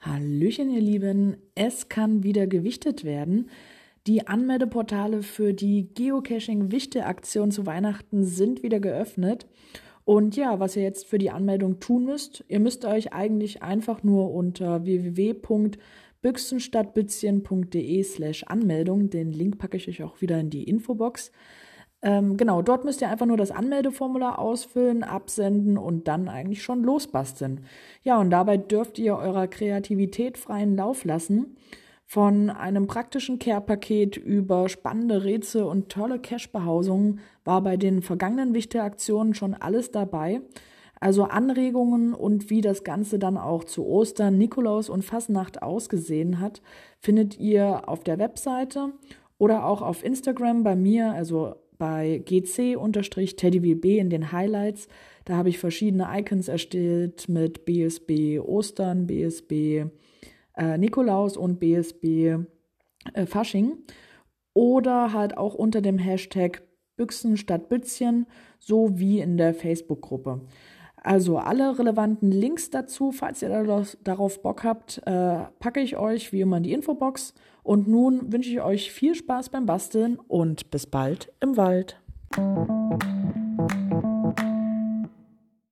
Hallöchen, ihr Lieben. Es kann wieder gewichtet werden. Die Anmeldeportale für die Geocaching-Wichte-Aktion zu Weihnachten sind wieder geöffnet. Und ja, was ihr jetzt für die Anmeldung tun müsst, ihr müsst euch eigentlich einfach nur unter www.büchsenstadtbützchen.de slash Anmeldung, den Link packe ich euch auch wieder in die Infobox, ähm, genau, dort müsst ihr einfach nur das Anmeldeformular ausfüllen, absenden und dann eigentlich schon losbasteln. Ja, und dabei dürft ihr eurer Kreativität freien Lauf lassen. Von einem praktischen Care-Paket über spannende Rätsel und tolle Cash-Behausungen war bei den vergangenen Wichte-Aktionen schon alles dabei. Also Anregungen und wie das Ganze dann auch zu Ostern, Nikolaus und Fasnacht ausgesehen hat, findet ihr auf der Webseite oder auch auf Instagram bei mir, also bei gc-teddywb in den Highlights. Da habe ich verschiedene Icons erstellt mit BSB Ostern, BSB äh, Nikolaus und BSB äh, Fasching. Oder halt auch unter dem Hashtag Büchsen statt Bützchen, so wie in der Facebook-Gruppe. Also alle relevanten Links dazu, falls ihr darauf Bock habt, äh, packe ich euch wie immer in die Infobox. Und nun wünsche ich euch viel Spaß beim Basteln und bis bald im Wald.